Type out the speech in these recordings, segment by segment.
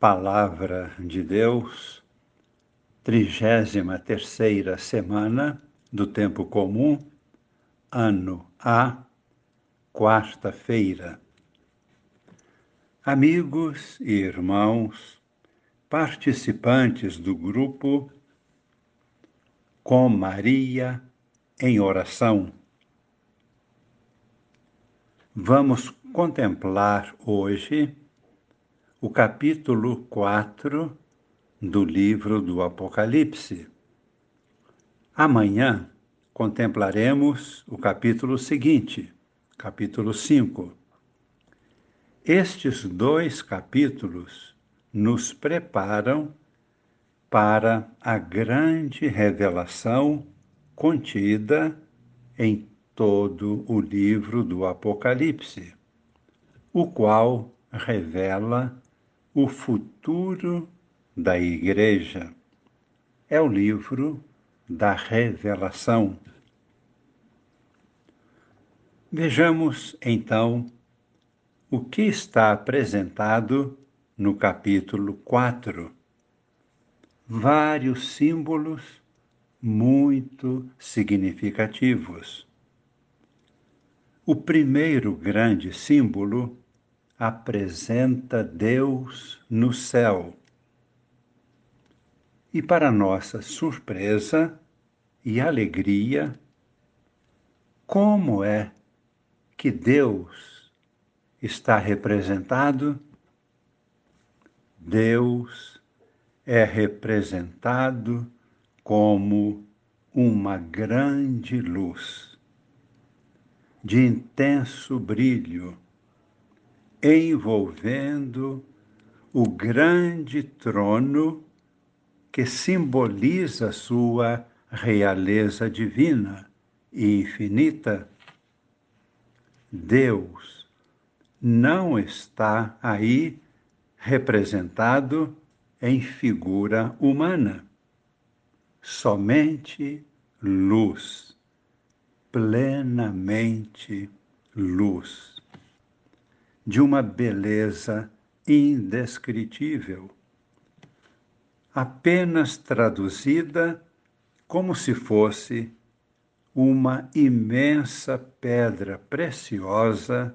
Palavra de Deus, trigésima terceira semana do tempo comum, ano A, quarta-feira. Amigos e irmãos, participantes do grupo Com Maria em oração. Vamos contemplar hoje o capítulo 4 do livro do Apocalipse. Amanhã contemplaremos o capítulo seguinte, capítulo 5. Estes dois capítulos nos preparam para a grande revelação contida em todo o livro do Apocalipse, o qual revela o futuro da Igreja. É o livro da Revelação. Vejamos, então, o que está apresentado no capítulo 4. Vários símbolos muito significativos. O primeiro grande símbolo apresenta Deus no céu. E para nossa surpresa e alegria, como é que Deus está representado? Deus é representado como uma grande luz, de intenso brilho envolvendo o grande trono que simboliza sua realeza divina e infinita. Deus não está aí representado em figura humana, somente luz, plenamente luz de uma beleza indescritível, apenas traduzida como se fosse uma imensa pedra preciosa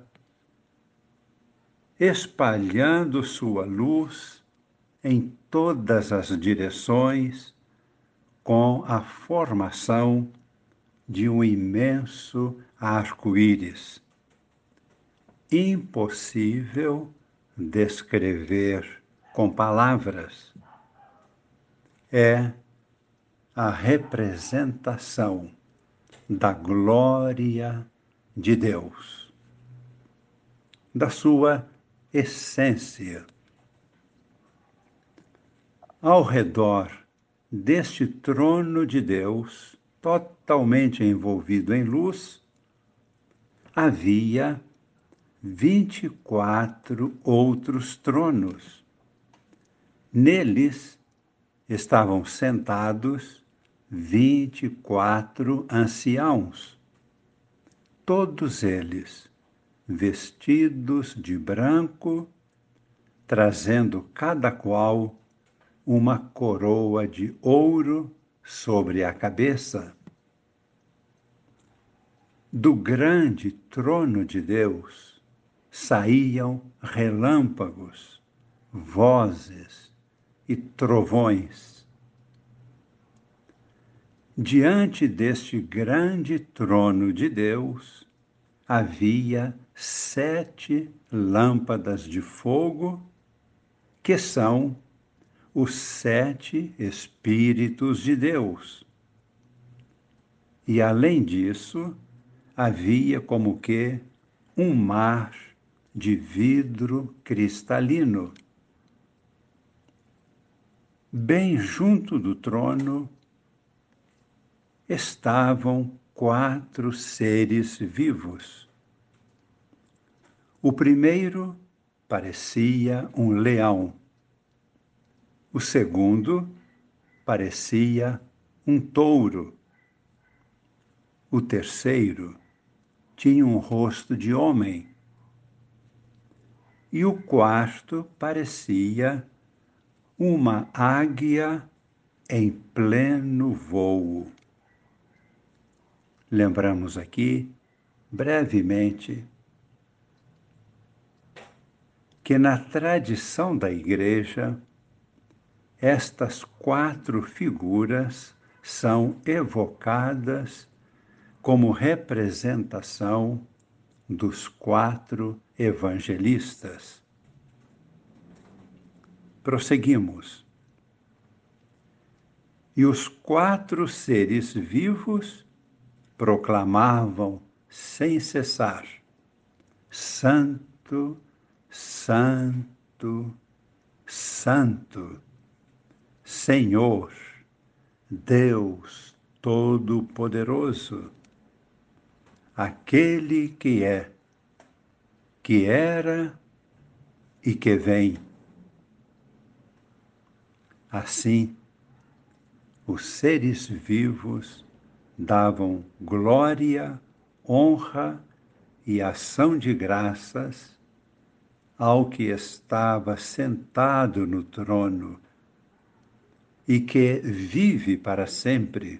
espalhando sua luz em todas as direções com a formação de um imenso arco-íris impossível descrever com palavras. É a representação da glória de Deus, da sua essência. Ao redor deste trono de Deus, totalmente envolvido em luz, havia vinte e quatro outros tronos. Neles estavam sentados vinte e quatro anciãos, todos eles vestidos de branco, trazendo cada qual uma coroa de ouro sobre a cabeça. Do grande trono de Deus, saíam relâmpagos, vozes e trovões. Diante deste grande trono de Deus havia sete lâmpadas de fogo, que são os sete Espíritos de Deus. E além disso, havia como que um mar de vidro cristalino. Bem junto do trono estavam quatro seres vivos. O primeiro parecia um leão. O segundo parecia um touro. O terceiro tinha um rosto de homem e o quarto parecia uma águia em pleno voo. Lembramos aqui, brevemente, que na tradição da Igreja, estas quatro figuras são evocadas como representação dos quatro evangelistas. Prosseguimos. E os quatro seres vivos proclamavam sem cessar: Santo, Santo, Santo, Senhor, Deus Todo-Poderoso, aquele que é, que era e que vem. Assim, os seres vivos davam glória, honra e ação de graças ao que estava sentado no trono e que vive para sempre.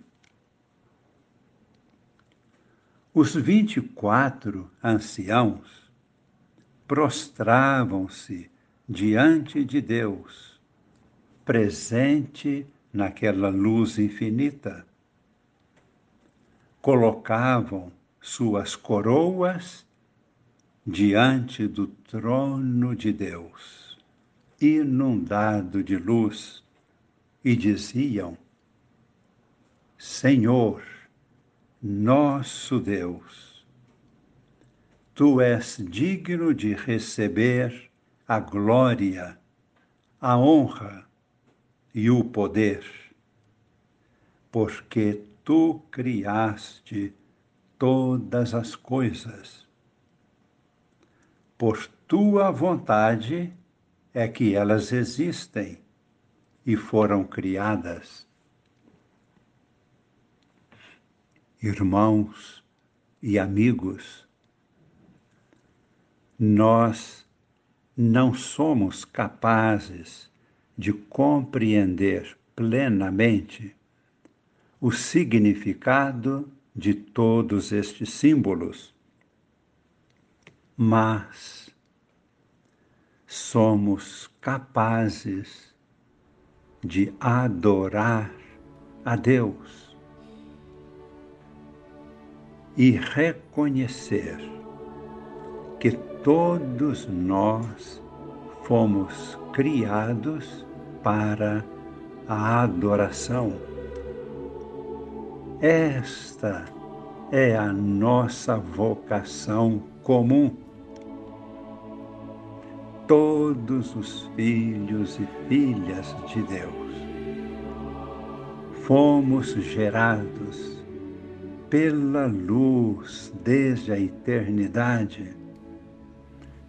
Os vinte e quatro anciãos prostravam-se diante de Deus, presente naquela luz infinita. Colocavam suas coroas diante do trono de Deus, inundado de luz, e diziam: Senhor, nosso Deus, tu és digno de receber a glória, a honra e o poder, porque tu criaste todas as coisas. Por tua vontade é que elas existem e foram criadas. Irmãos e amigos, nós não somos capazes de compreender plenamente o significado de todos estes símbolos, mas somos capazes de adorar a Deus e reconhecer que todos nós fomos criados para a adoração. Esta é a nossa vocação comum todos os filhos e filhas de Deus. Fomos gerados pela luz desde a eternidade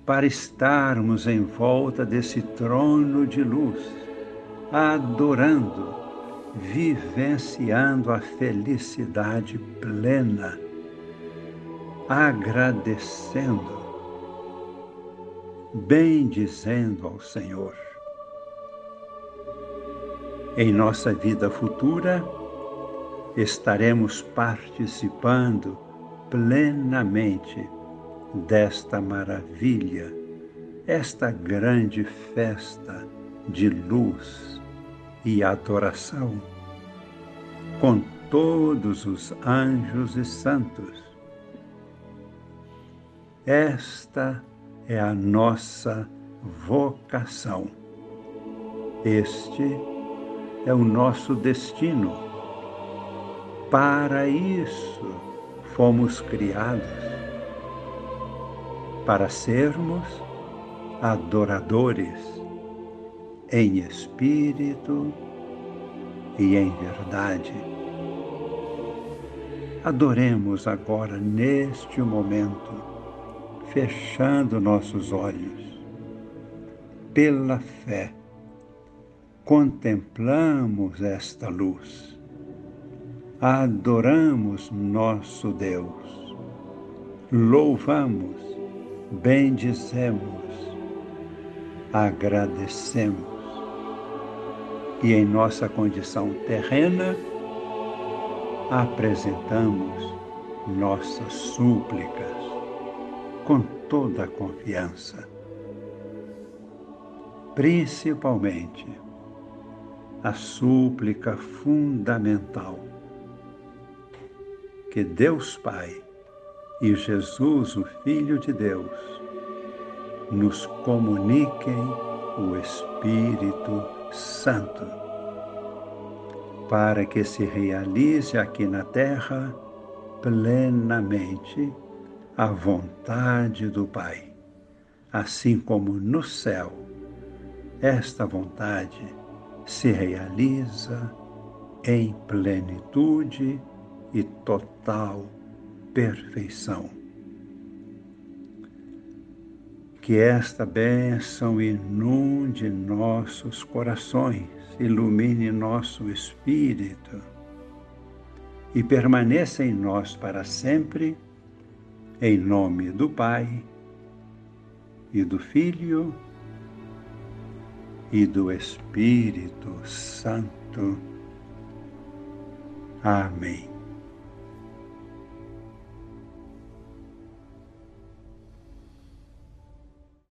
para estarmos em volta desse trono de luz, adorando, vivenciando a felicidade plena, agradecendo bendizendo ao Senhor. Em nossa vida futura, estaremos participando plenamente desta maravilha, esta grande festa de luz e adoração, com todos os anjos e santos. Esta é a nossa vocação. Este é o nosso destino. Para isso fomos criados para sermos adoradores em espírito e em verdade. Adoremos agora, neste momento, fechando nossos olhos. Pela fé, contemplamos esta luz, adoramos nosso Deus, louvamos, bendizemos, agradecemos. e em nossa condição terrena, apresentamos nossas súplicas com toda a confiança. Principalmente a súplica fundamental que Deus Pai e Jesus, o Filho de Deus, nos comuniquem o Espírito Santo, para que se realize aqui na terra plenamente a vontade do Pai, assim como no céu, esta vontade se realiza em plenitude e total perfeição. Que esta bênção inunde nossos corações, ilumine nosso espírito e permaneça em nós para sempre, em nome do Pai e do Filho e do Espírito Santo. Amém.